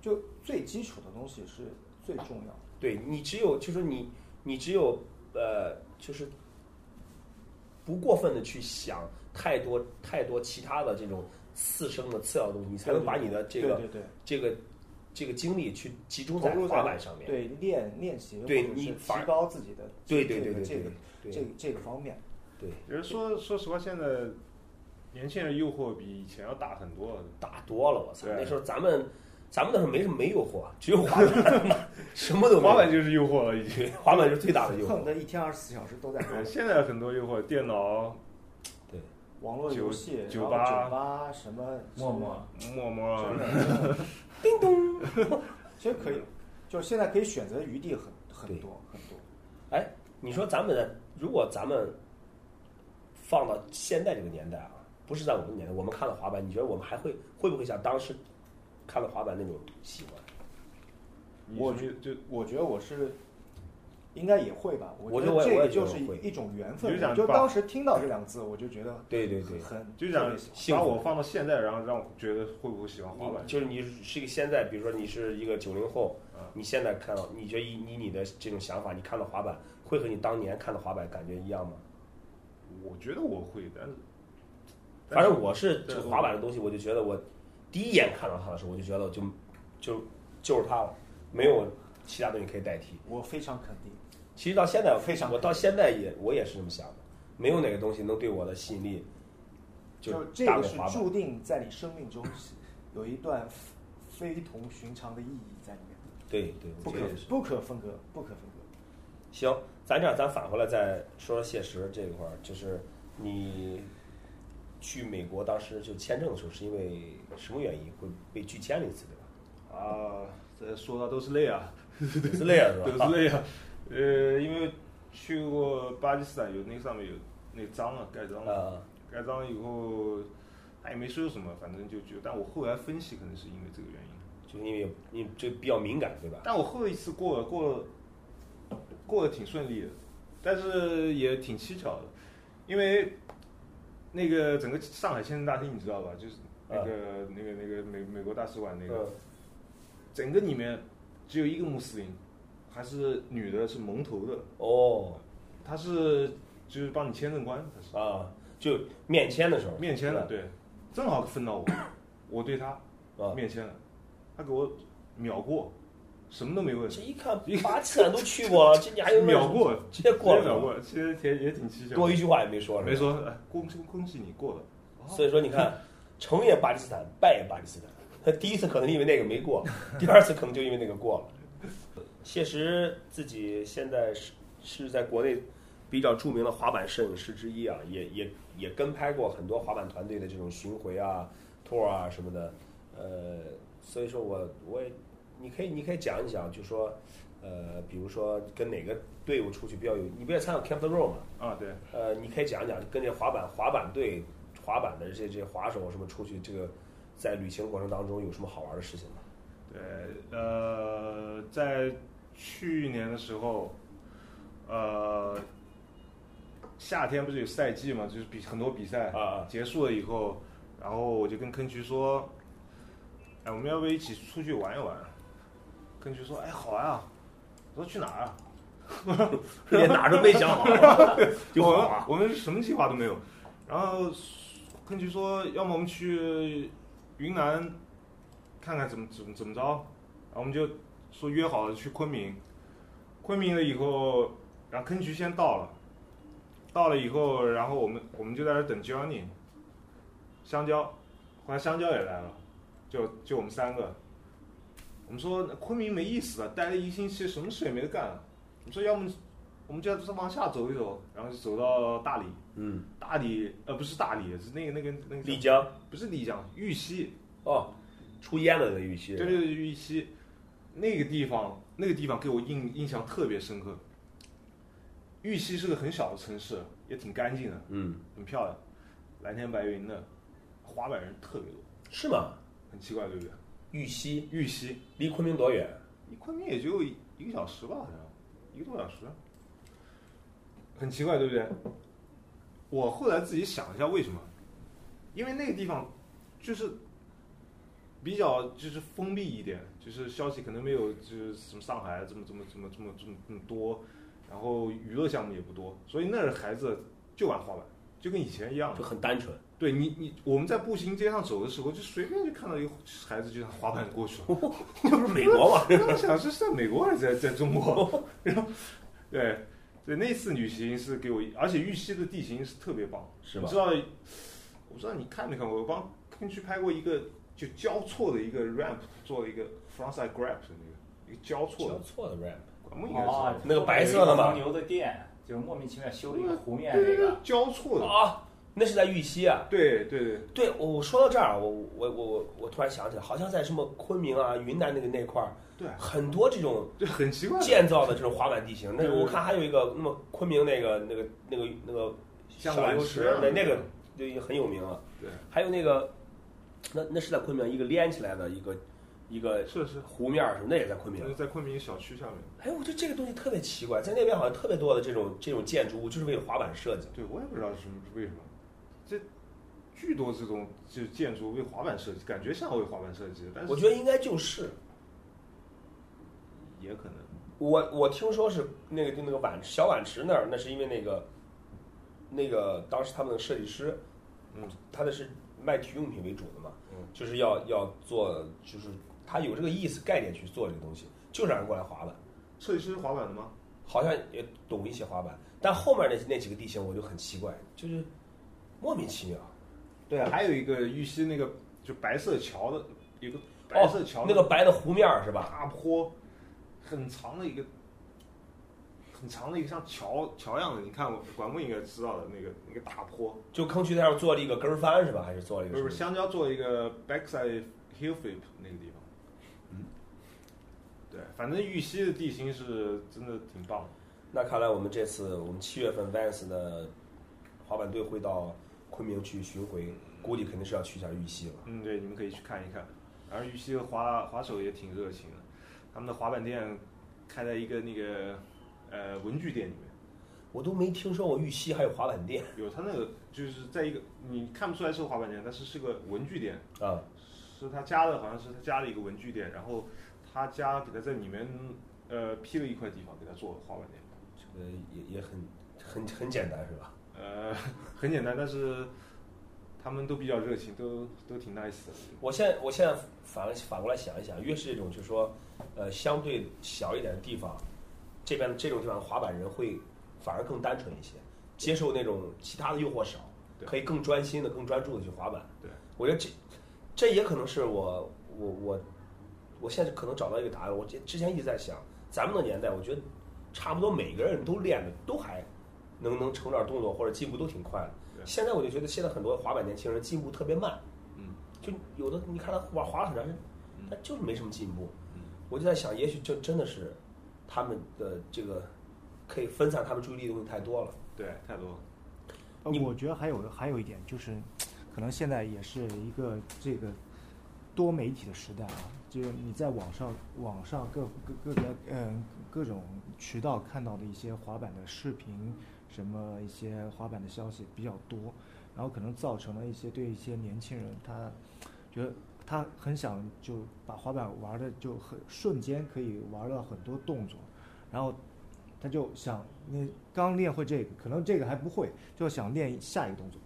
就最基础的东西是最重要的。对你只有就是你你只有呃，就是不过分的去想太多太多其他的这种次生的次要的东西，你才能把你的这个这个这个精力去集中在滑板上面。对练练习，对或者是你提高自己的对对对对对这个这个这个这个方面。对，就是说说实话，现在年轻人诱惑比以前要大很多。大多了，我操！那时候咱们咱们那时候没什么没诱惑，只有滑 板，什么都没有。滑板就是诱惑了，已经。滑板是最大的诱惑。恨不得一天二十四小时都在现在很多诱惑，电脑、网络游戏、酒吧酒吧什么陌陌，陌陌 叮咚，其实可以，就是现在可以选择的余地很很多很多。哎，你说咱们如果咱们放到现在这个年代啊，不是在我们的年代，我们看了滑板，你觉得我们还会会不会像当时看了滑板那种喜欢？我觉就我觉得我是应该也会吧，我觉得这个就是一一种缘分。就当时听到这两个字，我就觉得对对对，很就想特别喜欢幸福把我放到现在，然后让我觉得会不会喜欢滑板？就是你是一个现在，比如说你是一个九零后啊，你现在看到，你觉得以你你的这种想法，你看到滑板会和你当年看到滑板感觉一样吗？我觉得我会，但是反正我是这个滑板的东西，我就觉得我第一眼看到它的时候，我就觉得就就就是它了，没有其他东西可以代替。我非常肯定。其实到现在，非常我到现在也我也是这么想的，没有哪个东西能对我的吸引力就这个是。注定在你生命中有一段非同寻常的意义在里面，对对，不可。不可分割，不可分割。行，咱这样，咱返回来再说说谢石这一块儿，就是你去美国当时就签证的时候，是因为什么原因会被拒签了一次，对吧？啊，这说到都是泪啊，是泪啊，是吧？都是泪啊。呃，因为去过巴基斯坦，有那上面有那章啊，盖章了，啊，盖章了以后，他也没说什么，反正就就，但我后来分析，可能是因为这个原因。就是因为你这比较敏感，对吧？但我后一次过了过了过得挺顺利的，但是也挺蹊跷的，因为那个整个上海签证大厅你知道吧？就是那个、那个那个美美国大使馆那个，嗯，整个里面只有一个穆斯林，还是女的，是蒙头的，哦，她是就是帮你签证官，她是啊，就面签的时候，面签的，对对，正好分到我，我对她啊，面签了，她给我秒过，什么都没问。这一看巴基斯坦都去过了，这你还有秒过，直接过了，秒过，其实也也挺蹊跷。多一句话也没说，没。说，哎恭喜恭喜你过了。所以说，你看，成也巴基斯坦，败也巴基斯坦。他第一次可能因为那个没过，第二次可能就因为那个过了。谢石自己现在是是在国内比较著名的滑板摄影师之一啊，也也也跟拍过很多滑板团队的这种巡回啊、tour 啊什么的。呃，所以说我我也，你可以你可以讲一讲，就说呃，比如说跟哪个队伍出去比较有，你不也参加 Camp the Road 嘛？啊，对，呃，你可以讲一讲跟这滑板滑板队、滑板的这些这些滑手什么出去这个在旅行过程当中有什么好玩的事情吗？对，呃，在去年的时候，呃，夏天不是有赛季嘛，就是比很多比赛啊啊结束了以后，然后我就跟坑渠说，哎，我们要不要一起出去玩一玩？坑渠说，哎，好啊。我说去哪儿啊？连哪儿都没想好，就好我们啊。我们什么计划都没有。然后坑渠说，要么我们去云南看看怎么怎么怎么着，然后我们就说约好了去昆明。昆明了以后，然后坑渠先到了，到了以后，然后我们我们就在这等 Johnny，香蕉，后来香蕉也来了，就就我们三个。我们说昆明没意思了，待了一星期，什么事也没得干。我们说要么我们就再往下走一走，然后就走到大理。嗯，大理呃不是大理，是那个那个那个丽江不是丽江，玉溪。哦，出烟了的那个玉溪，对对对，玉溪那个地方，那个地方给我印印象特别深刻。玉溪是个很小的城市，也挺干净的，嗯，很漂亮，蓝天白云的，滑板人特别多，是吗？很奇怪对不对？玉溪玉溪离昆明多远？离昆明也就一一个小时吧，好像一个多小时，很奇怪对不对？我后来自己想一下为什么，因为那个地方就是比较就是封闭一点，就是消息可能没有就是什么上海这么这么这么这么这么这么多，然后娱乐项目也不多，所以那儿孩子就玩滑板，就跟以前一样就。很单纯。对你你我们在步行街上走的时候，就随便就看到一个孩子就像滑板过去了。这不是美国嘛？我想是在美国还是在在中国？然后，对，对，那次旅行是给我，而且玉溪的地形是特别棒，是吧你知？道，我不知道你看没看过，我帮坑区拍过一个就交错的一个 ramp，做了一个 frontside grab 的那个一个交错的，错的 ramp，。管木应该知道哦，那个白色的嘛。黄牛的店，就是莫名其妙修了一个湖面那个，，交错的，啊，那是在玉溪啊。对对对，对，我我说到这儿，我我我我我突然想起来，好像在什么昆明啊、云南那个那块儿，对。很多这种就很奇怪的，建造的这种滑板地形。那我看还有一个，那么昆明那个那个那个那个像小游池碗池啊，那那个就已经很有名了。对，还有那个，那那是在昆明一个连起来的一个一个是是，湖面儿什么，那也在昆明那。在昆明小区下面。哎，我觉得这个东西特别奇怪，在那边好像特别多的这种这种建筑物，就是为了滑板设计。对，我也不知道是什么为什么，这巨多这种就建筑为滑板设计，感觉像为滑板设计，但是我觉得应该就是。也可能。我我听说是那个就那个碗小碗池那儿，那是因为那个那个当时他们的设计师，嗯，他的是卖体育用品为主的嘛，嗯，就是要要做，就是他有这个意思概念去做这个东西，就是让人过来滑板，设计师是滑板的吗？好像也懂一些滑板，但后面那那几个地形我就很奇怪，就是莫名其妙。对，还有一个玉溪那个就白色桥的，有个白色桥、哦那个白的湖面是吧？大坡，很长的一个，很长的一个像桥桥样的，你看我管木应该知道的那个那个大坡，就坑渠那儿做了一个跟儿翻是吧？还是做了一个什么？不是香蕉做一个 backside hill flip 那个地方。嗯，对，反正玉溪的地形是真的挺棒的。那看来我们这次我们七月份 Vans 的滑板队会到昆明去巡回，估计肯定是要去一下玉溪了。嗯，对，你们可以去看一看。然后玉溪的滑滑手也挺热情的，他们的滑板店开在一个那个呃文具店里面，我都没听说过玉溪还有滑板店有他那个就是在一个你看不出来是个滑板店，但是是个文具店，啊！是他家的，好像是他家的一个文具店，然后他家给他在里面呃批了一块地方给他做滑板店，这个也也很很很简单是吧？呃，很简单，但是他们都比较热情，都都挺 nice 的。我现在我现在反反过来想一想，越是这种就是说，呃，相对小一点的地方，这边这种地方滑板人会反而更单纯一些，接受那种其他的诱惑少，可以更专心的、更专注的去滑板。对，我觉得这这也可能是我我我我现在可能找到一个答案。我之之前一直在想，咱们的年代，我觉得差不多每个人都练的都还能能成点动作或者进步都挺快的。现在我就觉得现在很多滑板年轻人进步特别慢。嗯，就有的你看他滑滑了很长时间嗯，他就是没什么进步。嗯我就在想，也许这真的是他们的这个可以分散他们注意力的东西太多了。对，太多了。呃我觉得还有还有一点就是，可能现在也是一个这个多媒体的时代啊，就是你在网上网上各各各个嗯各种渠道看到的一些滑板的视频，什么一些滑板的消息比较多，然后可能造成了一些对一些年轻人他觉得他很想就把滑板玩的就很瞬间可以玩到很多动作，然后他就想，你刚练会这个，可能这个还不会，就想练下一个动作，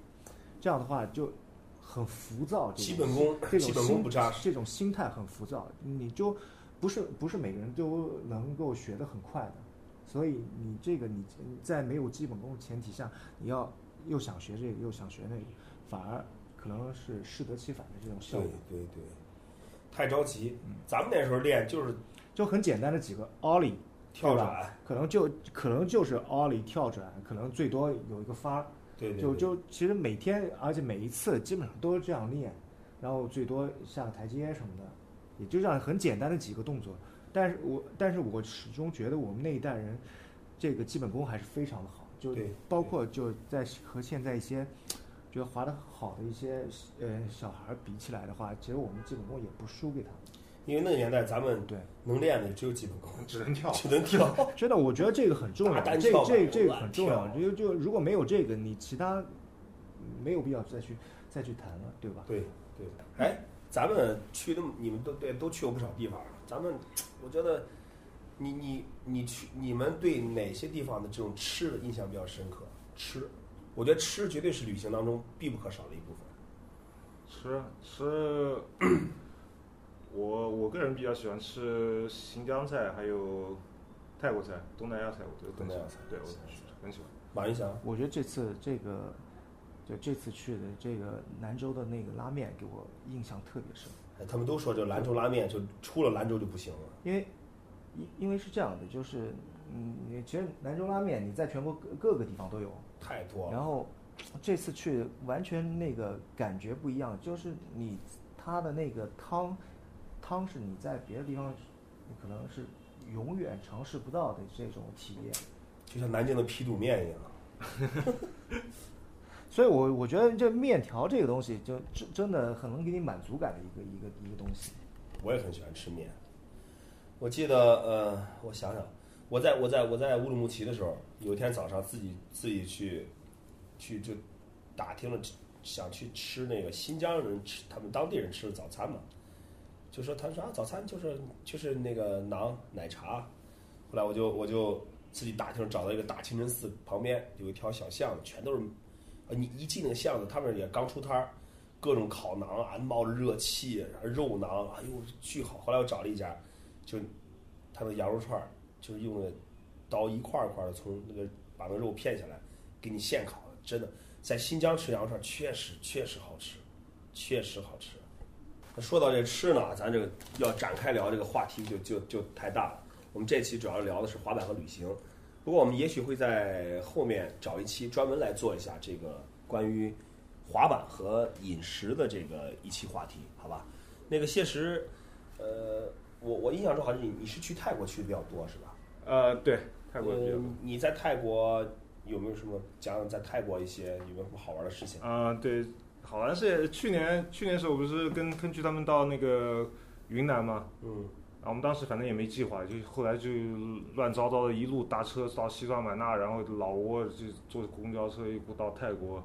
这样的话就很浮躁。这种基本功这基本功种心不扎实这种心态很浮躁，你就不是不是每个人都能够学得很快的，所以你这个你在没有基本功的前提下，你要又想学这个又想学那个，反而可能是适得其反的这种效对果。对对，太着急。咱们那时候练就是就很简单的几个 ollie 跳转，可能就可能就是 ollie 跳转，可能最多有一个发。儿，对对，就对。就其实每天，而且每一次基本上都是这样练，然后最多下个台阶什么的，也就这样很简单的几个动作。但是我但是我始终觉得我们那一代人，这个基本功还是非常的好，就包括就在和现在一些觉得滑得好的一些呃小孩儿比起来的话，其实我们基本功也不输给他们。因为那个年代咱们对，能练的只有基本功，只能跳。只能跳。真的，我觉得这个很重要大，单这跳这这个很重要。就就如果没有这个，你其他没有必要再去再去谈了，对吧？对对，哎，咱们去那么，你们都对都去过不少地方了。咱们我觉得你你你去你们对哪些地方的这种吃的印象比较深刻？吃，我觉得吃绝对是旅行当中必不可少的一部分。吃吃，我我个人比较喜欢吃新疆菜，还有泰国菜、东南亚菜，我觉得很喜欢东南亚菜对，我很喜欢。马云祥，我觉得这次这个，就这次去的这个兰州的那个拉面给我印象特别深，哎他们都说这兰州拉面就出了兰州就不行了。因为因因为是这样的，就是嗯，你其实兰州拉面你在全国各各个地方都有，太多了。然后这次去完全那个感觉不一样，就是你它的那个汤汤是你在别的地方你可能是永远尝试不到的这种体验。就像南京的皮肚面一样。所以我我觉得这面条这个东西就真真的很能给你满足感的一个一个一个东西。我也很喜欢吃面。我记得，呃，我想想，我在我在我在乌鲁木齐的时候，有一天早上自己自己去去就打听了，想去吃那个新疆人吃他们当地人吃的早餐嘛，就说他说啊早餐就是就是那个馕奶茶，后来我就我就自己打听找到一个大清真寺旁边有一条小巷子，全都是，啊你一进那个巷子，他们也刚出摊儿，各种烤馕啊，冒着热气，然后肉馕，哎呦巨好。后来我找了一家，就他们羊肉串儿，就是用的刀一块一块的从那个把那肉片下来，给你现烤的，真的在新疆吃羊肉串确实确实好吃，确实好吃。那说到这吃呢，咱这个要展开聊这个话题就就就太大了。我们这期主要聊的是滑板和旅行，不过我们也许会在后面找一期专门来做一下这个关于滑板和饮食的这个一期话题，好吧？那个谢石，呃，我我印象中好像你你是去泰国去的比较多是吧？呃，对，泰国比较呃你在泰国有没有什么讲讲在泰国一些有没有什么好玩的事情？啊、对，好像是去年去年时候不是跟跟去他们到那个云南嘛，嗯，然后我们当时反正也没计划，就后来就乱糟糟的，一路搭车到西双版纳，然后老挝就坐公交车一路到泰国，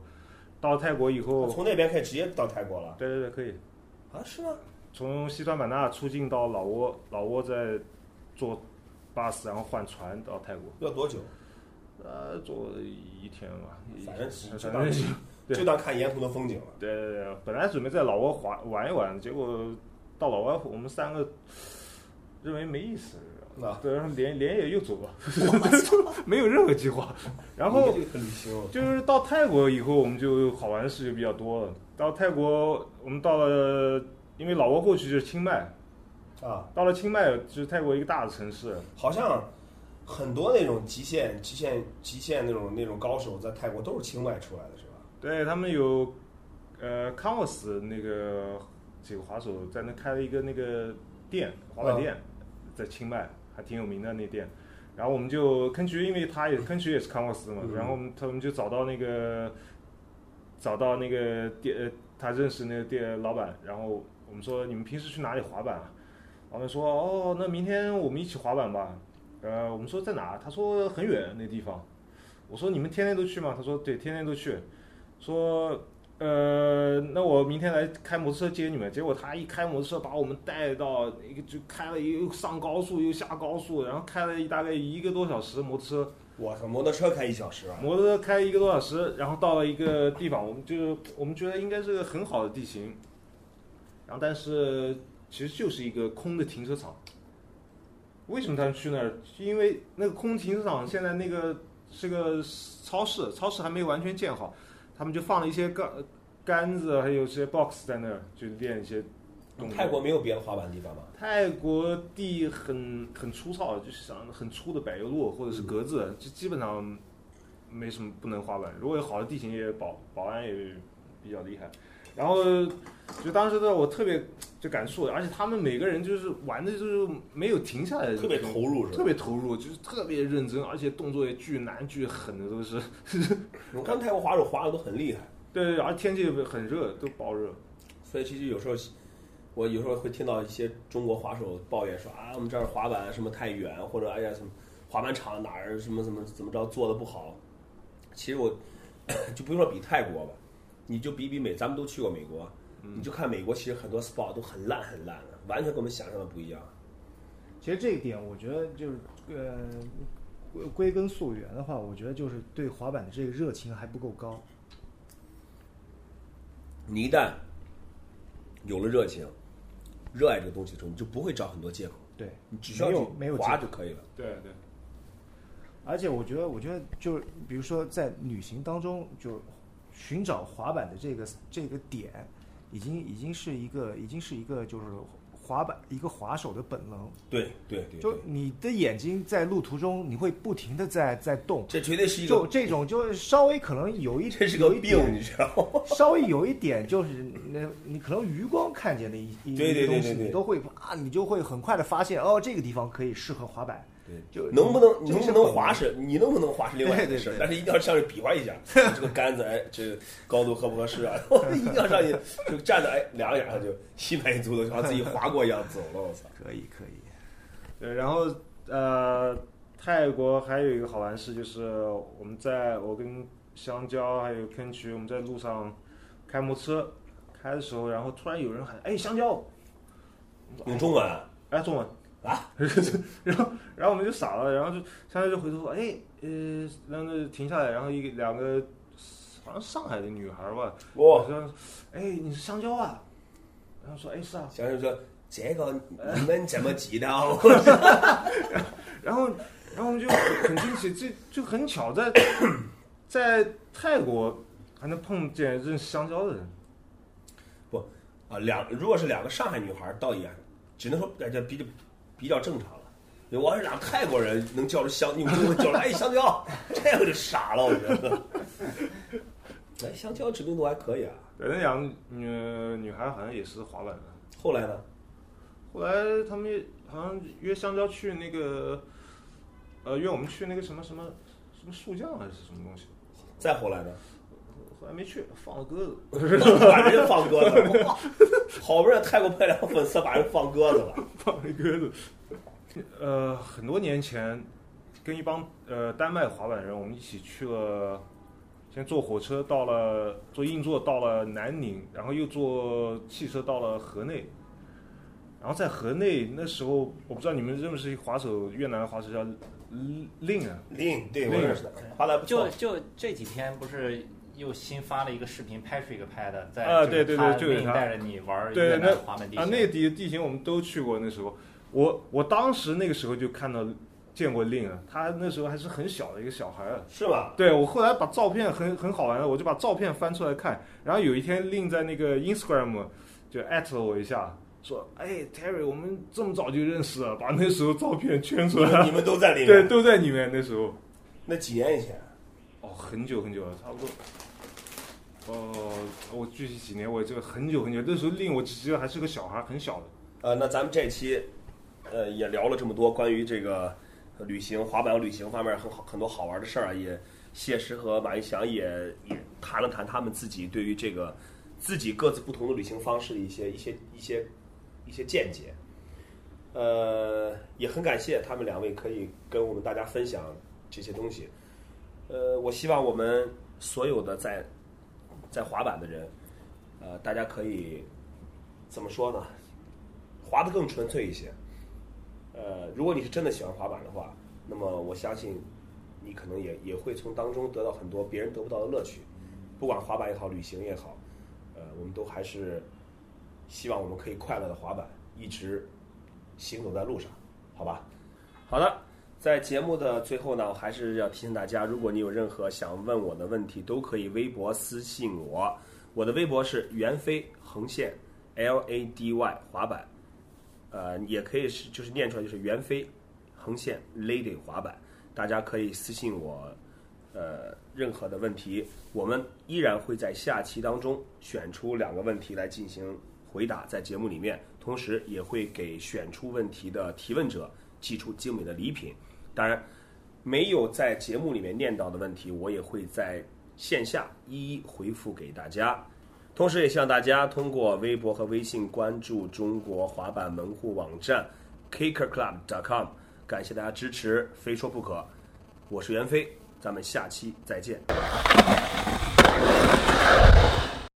到泰国以后，从那边可以直接到泰国了对对对，可以啊？是吗？从西双版纳出境到老挝，老挝再坐 bus 然后换船到泰国，要多久？呃，坐一天吧，反正反正就当看沿途的风景了。对对对，本来准备在老挝玩玩一玩，结果到老挝我们三个认为没意思，啊对，然后连连夜又走了，没有任何计划。然后就 是到泰国以后，我们就好玩的事就比较多了。到泰国，我们到了，因为老挝过去就是清迈，啊，到了清迈就是泰国一个大的城市，好像很多那种极限、极限、极限那种那种高手在泰国都是清迈出来的，是吧？对他们有，呃，Converse 那个几个滑手在那开了一个那个店，滑板店，在清迈还挺有名的那店。然后我们就坑渠，因为他也坑渠也是 Converse 嘛，嗯然后他们就找到那个找到那个店，呃，他认识那个店老板，然后我们说你们平时去哪里滑板啊？老板说哦，那明天我们一起滑板吧。呃，我们说在哪？他说很远那地方。我说你们天天都去吗？他说对，天天都去。说呃，那我明天来开摩托车接你们。结果他一开摩托车把我们带到一个就开了又上高速又下高速，然后开了一大概一个多小时摩托车。我操，摩托车开一小时啊！摩托车开一个多小时，然后到了一个地方，我们就我们觉得应该是个很好的地形，然后但是其实就是一个空的停车场。为什么他们去那儿？因为那个空停车场现在那个是个超市，超市还没有完全建好，他们就放了一些杆杆子，还有一些 box 在那儿，就练一些动作。泰国没有别的滑板地方吗？泰国地很很粗糙，就是像很粗的柏油路或者是格子，就基本上没什么不能滑板。如果有好的地形，也保保安也比较厉害。然后就当时的我特别就感触，而且他们每个人就是玩的就是没有停下来的，特别投入是吧？特别投入，就是特别认真，而且动作也巨难巨狠的都是。我看泰国滑手滑的都很厉害，对对，对而天气很热，都爆热。所以其实有时候我有时候会听到一些中国滑手抱怨说啊，我们这儿滑板什么太远，或者哎呀什么滑板场哪儿什么怎么怎么着做的不好。其实我 就不用说比泰国吧，你就比比美，咱们都去过美国，你就看美国其实很多 spot 都很烂很烂的，完全跟我们想象的不一样。其实这一点，我觉得就是呃，归归根溯源的话，我觉得就是对滑板的这个热情还不够高。你一旦有了热情，热爱这个东西的时候，你就不会找很多借口，对，你只需要没有去滑没有借口就可以了。对对，而且我觉得，我觉得就是比如说在旅行当中，就寻找滑板的这个这个点，已经已经是一个已经是一个就是滑板一个滑手的本能。对对对，就你的眼睛在路途中，你会不停的在在动，这绝对是一个，就这种就是稍微可能有一这是个有一病，点你知道吗？稍微有一点就是那，你可能余光看见的一一对对对一个东西，你都会啊，你就会很快的发现哦，这个地方可以适合滑板。能不能能不能滑是，你能不能滑是另外一回事但是一定要上去比划一下，这个杆子哎，这个高度合不合适啊？一定要上去就站着哎，两眼就心满意足的，就像自己滑过一样走了，我操！可以可以，对，然后呃，泰国还有一个好玩事就是我们在我跟香蕉还有坑渠，我们在路上开摩托车开的时候，然后突然有人喊：“哎，香蕉！”用中文啊哎，中文啊，然后然后我们就傻了，然后就香蕉就回头说：“哎，呃，然后就停下来，然后一个两个好像上海的女孩吧，哇好！像哎，你是香蕉啊？”然后说：“哎，是啊。”香蕉说这个 你们怎么知道？然后，然后我们就很惊奇，这就很巧，在在泰国还能碰见认识香蕉的人。不啊，两如果是两个上海女孩，倒也只能说感觉比较比较正常了。我要是俩泰国人能叫出香，用中文叫出来，哎，香蕉，这个就傻了，我觉得。哎，香蕉知名度还可以啊。对，那两个女女孩好像也是滑板的。后来呢？后来他们好像约香蕉去那个，呃，约我们去那个什么什么什么树匠还是什么东西。再后来呢？后来没去，放了鸽子。把人放鸽子了，好不容易泰国派两个粉丝把人放鸽子了。放了鸽子。呃，很多年前，跟一帮呃丹麦滑板人，我们一起去了，先坐火车到了，坐硬座到了南宁，然后又坐汽车到了河内。然后在河内那时候，我不知道你们认不认识一滑手，越南的滑手叫令啊，令对我认识的，滑的不错。就就这几天不是又新发了一个视频，Patrick 拍的，在啊对对对就是他带着你玩对那越南滑板地啊，那个地地形我们都去过。那时候，我我当时那个时候就看到见过令啊，他那时候还是很小的一个小孩儿。是吧？对我后来把照片很很好玩的，我就把照片翻出来看。然后有一天令在那个 Instagram 就艾特了我一下，说：“哎，Terry，我们这么早就认识了，把那时候照片圈出来。你们都在里”面。对，都在里面。那时候，那几年以前，哦，很久很久了，差不多。哦，我具体几年我这个很久很久，那时候令我只记得还是个小孩，很小的。呃，那咱们这期，呃，也聊了这么多关于这个旅行、滑板旅行方面很好很多好玩的事儿啊，也谢师和马一翔也也谈了谈他们自己对于这个自己各自不同的旅行方式的一些一些一些一些见解。呃，也很感谢他们两位可以跟我们大家分享这些东西。呃，我希望我们所有的在在滑板的人，呃，大家可以怎么说呢？滑得更纯粹一些。呃，如果你是真的喜欢滑板的话，那么我相信你可能也也会从当中得到很多别人得不到的乐趣。不管滑板也好，旅行也好，呃，我们都还是希望我们可以快乐的滑板，一直行走在路上，好吧？好的，在节目的最后呢，我还是要提醒大家，如果你有任何想问我的问题，都可以微博私信我。我的微博是袁飞横线 L A D Y 滑板，呃，也可以是就是念出来就是袁飞横线 Lady 滑板，大家可以私信我，呃，任何的问题，我们依然会在下期当中选出两个问题来进行回答，在节目里面，同时也会给选出问题的提问者寄出精美的礼品。当然，没有在节目里面念到的问题，我也会在线下一一回复给大家。同时，也希望大家通过微博和微信关注中国滑板门户网站 kickerclub.com，感谢大家支持，非说不可。我是袁飞，咱们下期再见。